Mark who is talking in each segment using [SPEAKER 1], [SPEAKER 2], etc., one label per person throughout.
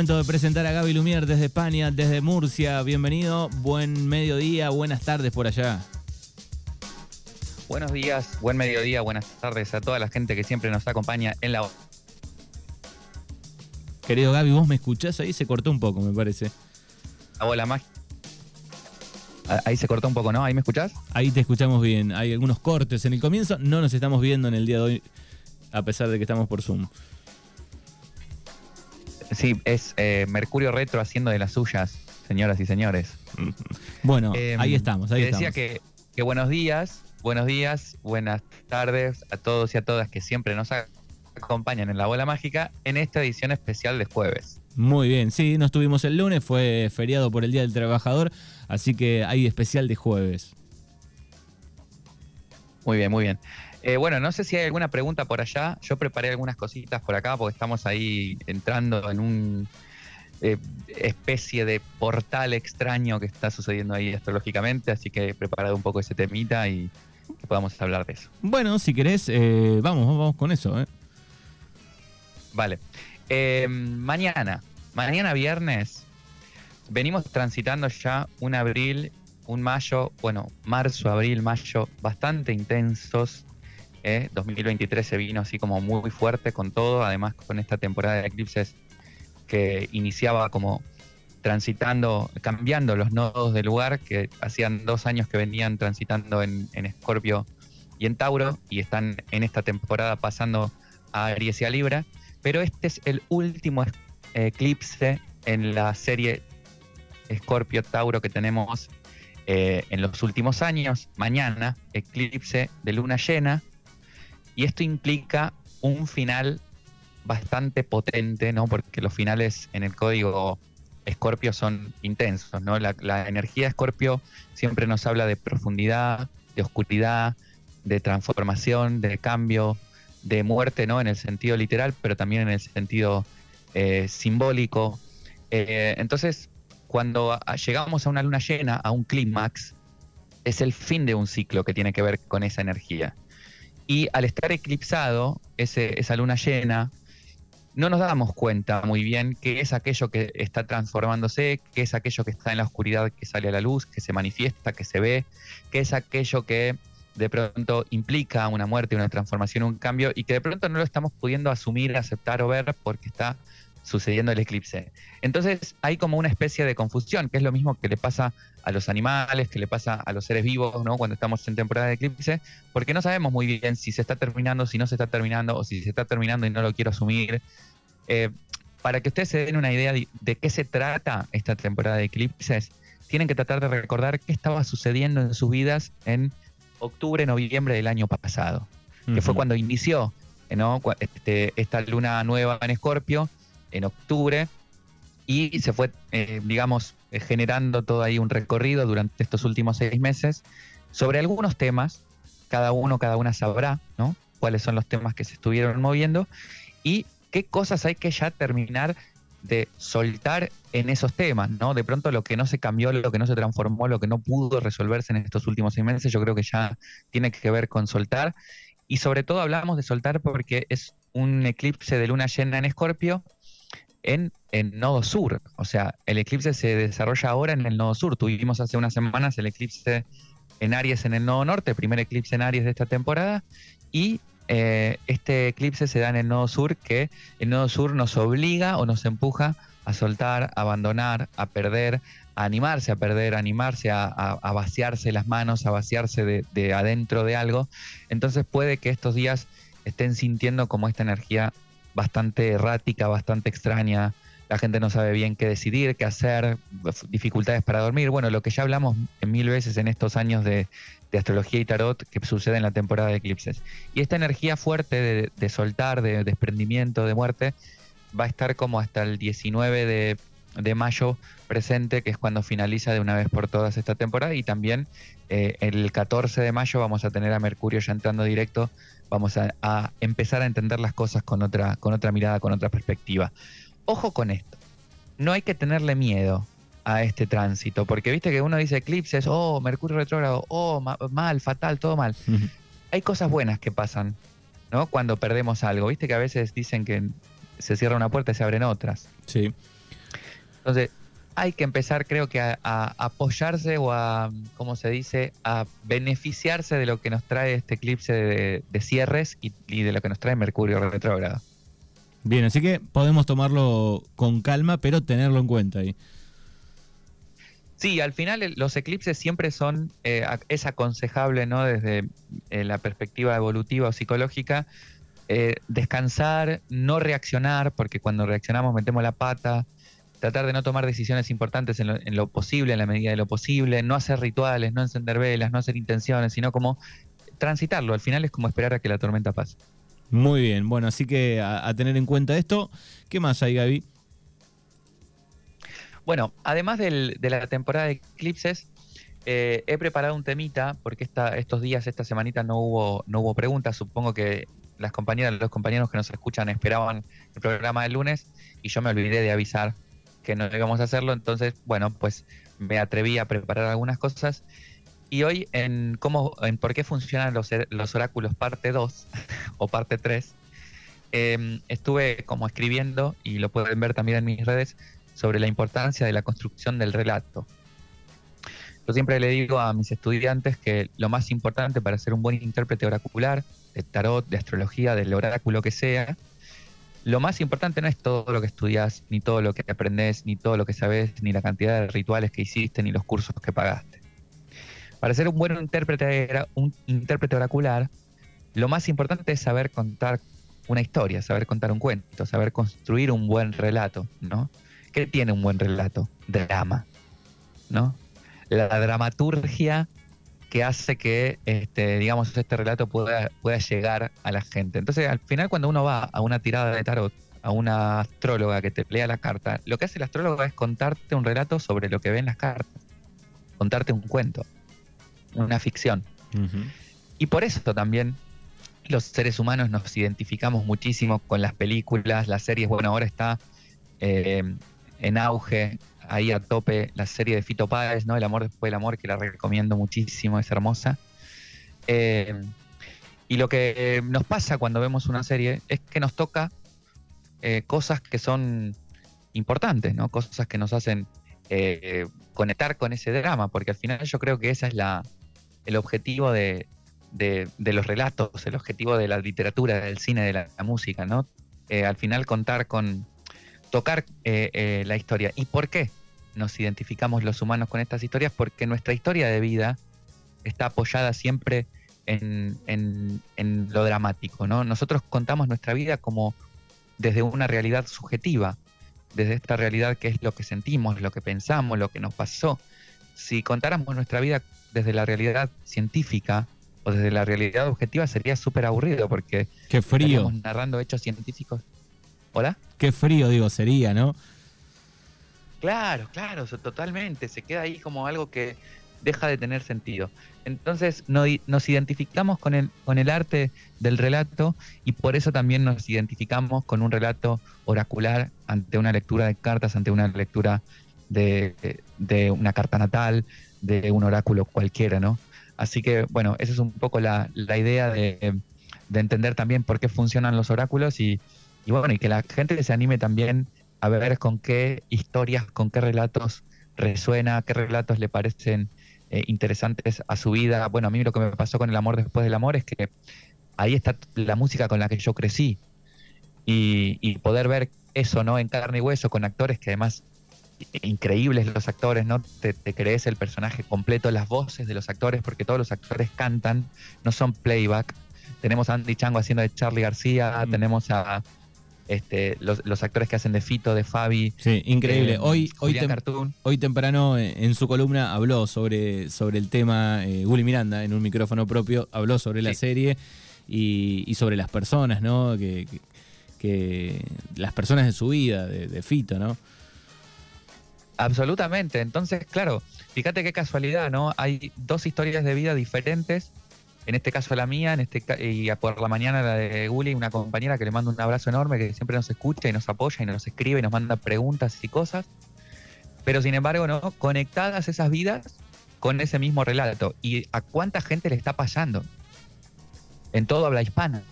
[SPEAKER 1] momento de presentar a Gaby Lumier desde España, desde Murcia. Bienvenido, buen mediodía, buenas tardes por allá.
[SPEAKER 2] Buenos días, buen mediodía, buenas tardes a toda la gente que siempre nos acompaña en la...
[SPEAKER 1] Querido Gaby, ¿vos me escuchás? Ahí se cortó un poco, me parece.
[SPEAKER 2] La bola mágica. Ahí se cortó un poco, ¿no? ¿Ahí me escuchás?
[SPEAKER 1] Ahí te escuchamos bien. Hay algunos cortes en el comienzo. No nos estamos viendo en el día de hoy, a pesar de que estamos por Zoom.
[SPEAKER 2] Sí, es eh, Mercurio Retro haciendo de las suyas, señoras y señores.
[SPEAKER 1] Bueno, em, ahí estamos, ahí
[SPEAKER 2] decía que, que, buenos días, buenos días, buenas tardes a todos y a todas que siempre nos acompañan en la bola mágica en esta edición especial de jueves.
[SPEAKER 1] Muy bien, sí, no estuvimos el lunes, fue feriado por el Día del Trabajador, así que hay especial de jueves.
[SPEAKER 2] Muy bien, muy bien. Eh, bueno, no sé si hay alguna pregunta por allá. Yo preparé algunas cositas por acá porque estamos ahí entrando en un eh, especie de portal extraño que está sucediendo ahí astrológicamente, así que he preparado un poco ese temita y que podamos hablar de eso.
[SPEAKER 1] Bueno, si querés, eh, vamos, vamos con eso.
[SPEAKER 2] Vale. mañana, mañana viernes, venimos transitando ya un abril, un mayo, bueno, marzo, abril, mayo, bastante intensos 2023 ¿eh? se vino así como muy fuerte con todo, además con esta temporada de eclipses que iniciaba como transitando, cambiando los nodos del lugar, que hacían dos años que venían transitando en Escorpio y en Tauro, y están en esta temporada pasando a Aries y a Libra, pero este es el último eclipse en la serie Escorpio-Tauro que tenemos eh, en los últimos años. Mañana, eclipse de luna llena, y esto implica un final bastante potente, ¿no? Porque los finales en el código Scorpio son intensos, ¿no? La, energía de Scorpio siempre nos habla de profundidad, de oscuridad, de transformación, de cambio, de muerte, ¿no? En el sentido literal, pero también en el sentido eh, simbólico. Eh, entonces, cuando llegamos a una luna llena, a un clímax, es el fin de un ciclo que tiene que ver con esa energía. Y al estar eclipsado, esa luna llena, no nos damos cuenta muy bien qué es aquello que está transformándose, qué es aquello que está en la oscuridad que sale a la luz, que se manifiesta, que se ve, qué es aquello que de pronto implica una muerte, una transformación, un cambio, y que de pronto no lo estamos pudiendo asumir, aceptar o ver porque está sucediendo el eclipse. Entonces hay como una especie de confusión, que es lo mismo que le pasa a los animales, que le pasa a los seres vivos, ¿no? Cuando estamos en temporada de eclipse, porque no sabemos muy bien si se está terminando, si no se está terminando, o si se está terminando y no lo quiero asumir. Eh, para que ustedes se den una idea de, qué se trata esta temporada de eclipses, tienen que tratar de recordar qué estaba sucediendo en sus vidas en octubre, noviembre del año pasado, que fue cuando inició ¿no? Este, esta luna nueva en Escorpio, en octubre y se fue, eh, digamos, eh, generando todo ahí un recorrido durante estos últimos seis meses sobre algunos temas, cada uno, cada una sabrá, ¿no? Cuáles son los temas que se estuvieron moviendo y qué cosas hay que ya terminar de soltar en esos temas, ¿no? De pronto lo que no se cambió, lo que no se transformó, lo que no pudo resolverse en estos últimos seis meses, yo creo que ya tiene que ver con soltar. Y sobre todo hablamos de soltar porque es un eclipse de luna llena en Escorpio en, el nodo sur. O sea, el eclipse se desarrolla ahora en el nodo sur. Tuvimos hace unas semanas el eclipse en Aries en el nodo norte, primer eclipse en Aries de esta temporada. Y eh, este eclipse se da en el nodo sur, que el nodo sur nos obliga o nos empuja a soltar, a abandonar, a perder, a animarse a perder, a animarse a, vaciarse las manos, a vaciarse de, de adentro de algo. Entonces puede que estos días estén sintiendo como esta energía bastante errática, bastante extraña. La gente no sabe bien qué decidir, qué hacer, dificultades para dormir. Bueno, lo que ya hablamos mil veces en estos años de, astrología y tarot que sucede en la temporada de eclipses. Y esta energía fuerte de, soltar, de desprendimiento, de muerte, va a estar como hasta el 19 de, mayo presente, que es cuando finaliza de una vez por todas esta temporada. Y también eh, el 14 de mayo vamos a tener a Mercurio ya entrando directo vamos a, empezar a entender las cosas con otra, con otra mirada, con otra perspectiva. Ojo con esto, no hay que tenerle miedo a este tránsito, porque viste que uno dice eclipses, oh, Mercurio retrógrado, oh, mal, fatal, todo mal. Hay cosas buenas que pasan, ¿no? Cuando perdemos algo, viste que a veces dicen que se cierra una puerta y se abren otras.
[SPEAKER 1] Sí.
[SPEAKER 2] Entonces, hay que empezar, creo que, a, apoyarse o a, ¿cómo se dice?, a beneficiarse de lo que nos trae este eclipse de, cierres y, y, de lo que nos trae Mercurio retrógrado.
[SPEAKER 1] Bien, así que podemos tomarlo con calma, pero tenerlo en cuenta ahí.
[SPEAKER 2] Sí, al final los eclipses siempre son, eh, es aconsejable, ¿no? Desde eh, la perspectiva evolutiva o psicológica, eh, descansar, no reaccionar, porque cuando reaccionamos metemos la pata, tratar de no tomar decisiones importantes en lo, en lo, posible, en la medida de lo posible, no hacer rituales, no encender velas, no hacer intenciones, sino como transitarlo. Al final es como esperar a que la tormenta pase.
[SPEAKER 1] Muy bien, bueno, así que a, tener en cuenta esto. ¿Qué más hay, Gaby?
[SPEAKER 2] Bueno, además de la temporada de eclipses, eh, he preparado un temita, porque esta, estos días, esta semanita no hubo, no hubo preguntas. Supongo que las compañeras, los compañeros que nos escuchan esperaban el programa del lunes y yo me olvidé de avisar que no íbamos a hacerlo. Entonces, bueno, pues me atreví a preparar algunas cosas y hoy en cómo, en por qué funcionan los, los oráculos parte 2 o parte 3, em, estuve como escribiendo, y lo pueden ver también en mis redes, sobre la importancia de la construcción del relato. Yo siempre le digo a mis estudiantes que lo más importante para ser un buen intérprete oracular, de tarot, de astrología, del oráculo que sea, lo más importante no es todo lo que estudias, ni todo lo que aprendes, ni todo lo que sabes, ni la cantidad de rituales que hiciste, ni los cursos que pagaste. Para ser un buen intérprete, un intérprete oracular, lo más importante es saber contar una historia, saber contar un cuento, saber construir un buen relato, ¿no? ¿Qué tiene un buen relato? Drama, ¿no? La dramaturgia que hace que, este, digamos, este relato pueda, pueda llegar a la gente. Entonces, al final, cuando uno va a una tirada de tarot, a una astróloga que te lea la carta, lo que hace el astrólogo es contarte un relato sobre lo que ven las cartas, contarte un cuento una ficción. Y por eso también los seres humanos nos identificamos muchísimo con las películas, las series. Bueno, ahora está eh, en auge, ahí a tope, la serie de Fito Páez, ¿no? El amor después del amor, que la recomiendo muchísimo, es hermosa. Eh, y lo que nos pasa cuando vemos una serie es que nos toca eh, cosas que son importantes, ¿no? Cosas que nos hacen conectar con ese drama, porque al final yo creo que esa es la, el objetivo de, los relatos, el objetivo de la literatura, del cine, de la, música, ¿no? Eh, al final contar con, tocar eh, eh, la historia. ¿Y por qué nos identificamos los humanos con estas historias? Porque nuestra historia de vida está apoyada siempre en, en, lo dramático, ¿no? Nosotros contamos nuestra vida como desde una realidad subjetiva, desde esta realidad que es lo que sentimos, lo que pensamos, lo que nos pasó. Si contáramos nuestra vida desde la realidad científica o desde la realidad objetiva sería súper aburrido porque
[SPEAKER 1] Qué frío.
[SPEAKER 2] narrando hechos científicos. ¿Hola?
[SPEAKER 1] Qué frío, digo, sería, ¿no?
[SPEAKER 2] Claro, claro, totalmente. Se queda ahí como algo que deja de tener sentido. Entonces nos identificamos con el, con el arte del relato y por eso también nos identificamos con un relato oracular ante una lectura de cartas, ante una lectura de, de una carta natal, de un oráculo cualquiera, ¿no? Así que, bueno, esa es un poco la, idea de, entender también por qué funcionan los oráculos y, bueno, y que la gente se anime también a ver con qué historias, con qué relatos resuena, qué relatos le parecen eh, interesantes a su vida. Bueno, a mí lo que me pasó con el amor después del amor es que ahí está la música con la que yo crecí y, y poder ver eso, ¿no? En carne y hueso, con actores que además increíbles los actores, ¿no? Te, crees el personaje completo, las voces de los actores, porque todos los actores cantan, no son playback. Tenemos a Andy Chango haciendo de Charlie García, tenemos a este, los, actores que hacen de Fito, de Fabi.
[SPEAKER 1] Sí, increíble. Eh, hoy, hoy, hoy, temprano eh, en su columna habló sobre, sobre el tema, eh, Miranda, en un micrófono propio, habló sobre la serie y, sobre las personas, ¿no? Que, que, las personas de su vida, de, de Fito, ¿no?
[SPEAKER 2] Absolutamente. Entonces, claro, fíjate qué casualidad, ¿no? Hay dos historias de vida diferentes. En este caso la mía, en este y por la mañana la de Guli, una compañera que le mando un abrazo enorme, que siempre nos escucha y nos apoya y nos escribe y nos manda preguntas y cosas. Pero sin embargo, ¿no? Conectadas esas vidas con ese mismo relato. ¿Y a cuánta gente le está pasando? En todo habla hispana,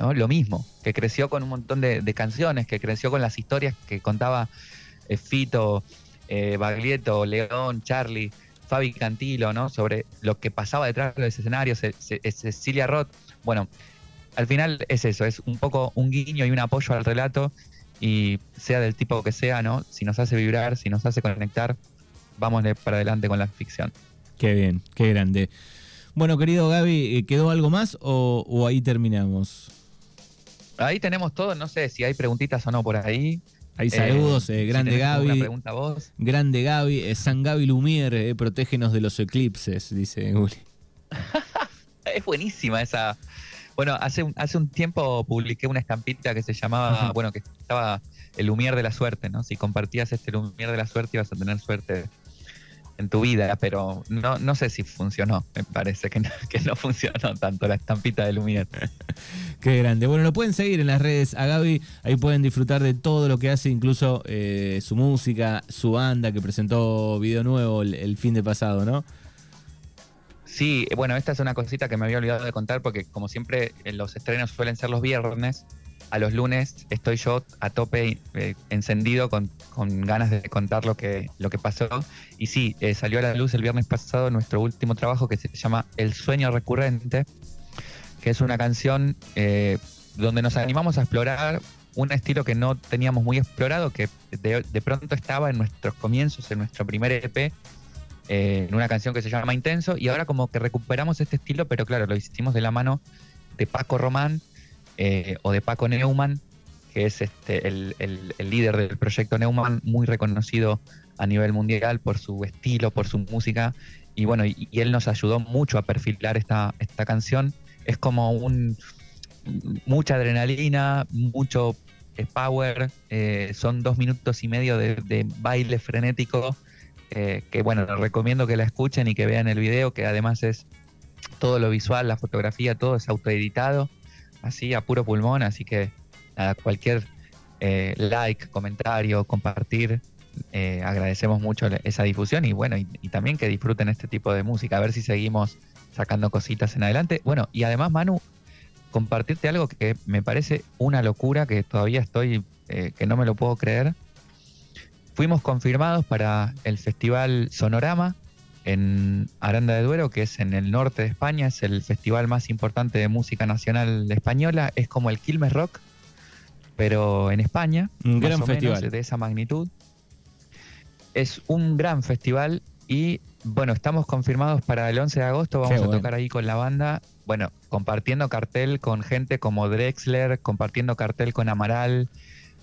[SPEAKER 2] ¿no? Lo mismo, que creció con un montón de, de canciones, que creció con las historias que contaba Fito, Baglietto, León, Charlie, Fabi Cantilo, ¿no? Sobre lo que pasaba detrás de los escenarios, Cecilia Roth. Bueno, al final es eso, es un poco un guiño y un apoyo al relato y sea del tipo que sea, ¿no? Si nos hace vibrar, si nos hace conectar, vamos para adelante con la ficción.
[SPEAKER 1] Qué bien, qué grande. Bueno, querido Gaby, ¿quedó algo más o, ahí terminamos?
[SPEAKER 2] Ahí tenemos todo, no sé si hay preguntitas o no por ahí.
[SPEAKER 1] Hay saludos, eh, grande Gaby.
[SPEAKER 2] pregunta vos.
[SPEAKER 1] Grande Gaby, eh, San Gaby Lumier, eh, protégenos de los eclipses, dice Uli.
[SPEAKER 2] es buenísima esa. Bueno, hace un, hace un tiempo publiqué una estampita que se llamaba, bueno, que estaba el Lumier de la suerte, ¿no? Si compartías este Lumier de la suerte ibas a tener suerte en tu vida, pero no, no sé si funcionó. Me parece que no, que no funcionó tanto la estampita de Lumière.
[SPEAKER 1] Qué grande. Bueno, lo pueden seguir en las redes a Gaby. Ahí pueden disfrutar de todo lo que hace, incluso eh, su música, su banda que presentó video nuevo el, fin de pasado, ¿no?
[SPEAKER 2] Sí, bueno, esta es una cosita que me había olvidado de contar porque como siempre los estrenos suelen ser los viernes a los lunes estoy yo a tope eh, encendido con, ganas de contar lo que, lo que pasó. Y sí, eh, salió a la luz el viernes pasado nuestro último trabajo que se llama El sueño recurrente, que es una canción eh, donde nos animamos a explorar un estilo que no teníamos muy explorado, que de, de pronto estaba en nuestros comienzos, en nuestro primer EP, en una canción que se llama Intenso, y ahora como que recuperamos este estilo, pero claro, lo hicimos de la mano de Paco Román, eh, o de Paco Neumann, que es este, el, líder del proyecto Neumann, muy reconocido a nivel mundial por su estilo, por su música. Y bueno, y, él nos ayudó mucho a perfilar esta, esta canción. Es como un mucha adrenalina, mucho power, eh, son dos minutos y medio de, baile frenético, eh, que bueno, les recomiendo que la escuchen y que vean el video, que además es todo lo visual, la fotografía, todo es autoeditado así a puro pulmón, así que nada, cualquier eh, like, comentario, compartir, eh, agradecemos mucho esa difusión y bueno, y, también que disfruten este tipo de música, a ver si seguimos sacando cositas en adelante. Bueno, y además Manu, compartirte algo que me parece una locura, que todavía estoy, eh, que no me lo puedo creer. Fuimos confirmados para el Festival Sonorama, en Aranda de Duero, que es en el norte de España, es el festival más importante de música nacional española, es como el Quilmes Rock, pero en España,
[SPEAKER 1] un gran festival.
[SPEAKER 2] de esa magnitud. Es un gran festival y bueno, estamos confirmados para el 11 de agosto, vamos a tocar ahí con la banda, bueno, compartiendo cartel con gente como Drexler, compartiendo cartel con Amaral,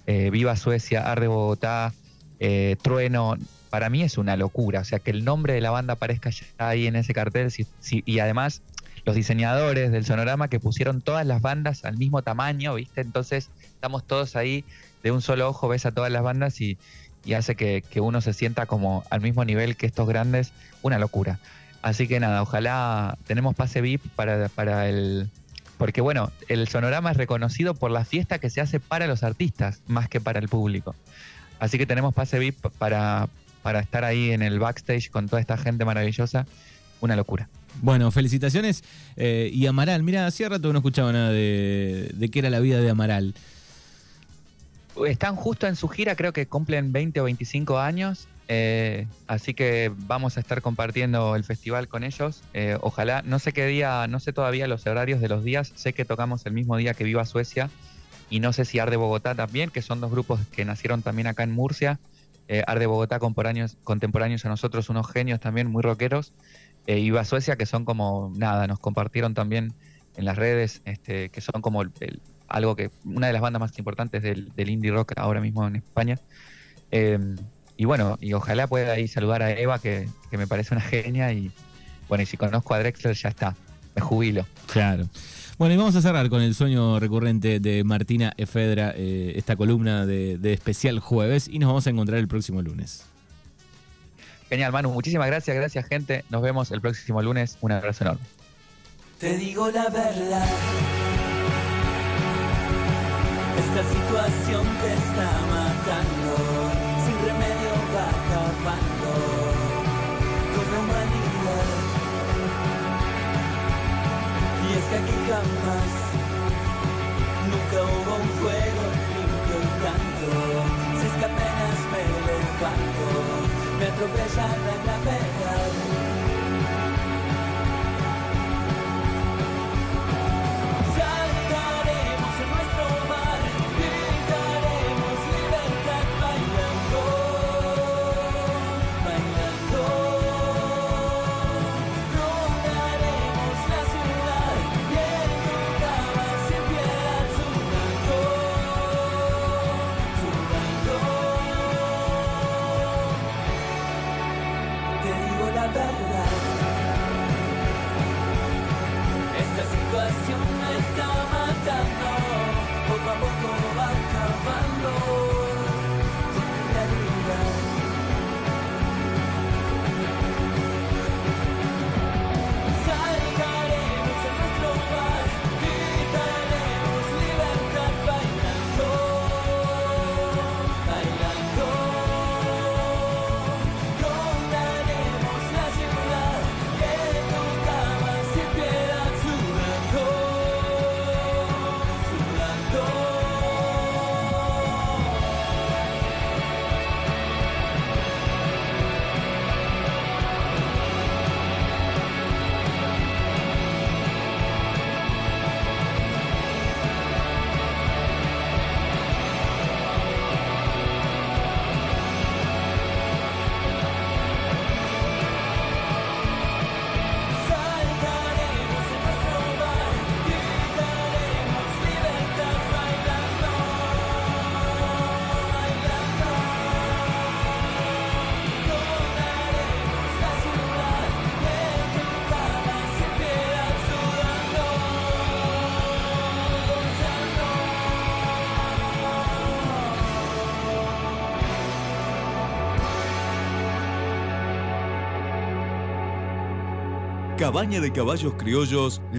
[SPEAKER 2] eh, Viva Suecia, Arde Bogotá, eh, Trueno, para mí es una locura. O sea, que el nombre de la banda aparezca ya ahí en ese cartel y además los diseñadores del sonorama que pusieron todas las bandas al mismo tamaño, ¿viste? Entonces estamos todos ahí de un solo ojo, ves a todas las bandas y, hace que, uno se sienta como al mismo nivel que estos grandes. Una locura. Así que nada, ojalá tenemos pase VIP para, para el... Porque bueno, el sonorama es reconocido por la fiesta que se hace para los artistas más que para el público. Así que tenemos pase VIP para, para estar ahí en el backstage con toda esta gente maravillosa, una locura.
[SPEAKER 1] Bueno, felicitaciones. Eh, y Amaral, mira, hacía rato no escuchaba nada de, qué era la vida de Amaral.
[SPEAKER 2] Están justo en su gira, creo que cumplen 20 o 25 años. Eh, así que vamos a estar compartiendo el festival con ellos. Eh, ojalá, no sé qué día, no sé todavía los horarios de los días. Sé que tocamos el mismo día que Viva Suecia y no sé si Arde Bogotá también, que son dos grupos que nacieron también acá en Murcia eh, Arde Bogotá contemporáneos, contemporáneos a nosotros, unos genios también muy rockeros, eh, y va Suecia que son como nada, nos compartieron también en las redes, este, que son como algo que, una de las bandas más importantes del, indie rock ahora mismo en España. Eh, y bueno, y ojalá pueda ahí saludar a Eva, que, que me parece una genia, y bueno, y si conozco a Drexler ya está, me jubilo.
[SPEAKER 1] Claro. Bueno, y vamos a cerrar con el sueño recurrente de Martina Efedra, eh, esta columna de, especial jueves, y nos vamos a encontrar el próximo lunes.
[SPEAKER 2] Genial, Manu. Muchísimas gracias, gracias, gente. Nos vemos el próximo lunes. Un abrazo enorme.
[SPEAKER 3] Te digo la verdad. Esta situación te está matando. significa que jamás, nunca hubo un juego limpio y tanto. Si es que apenas me levanto, me atropella la digo
[SPEAKER 4] Cabaña de Caballos Criollos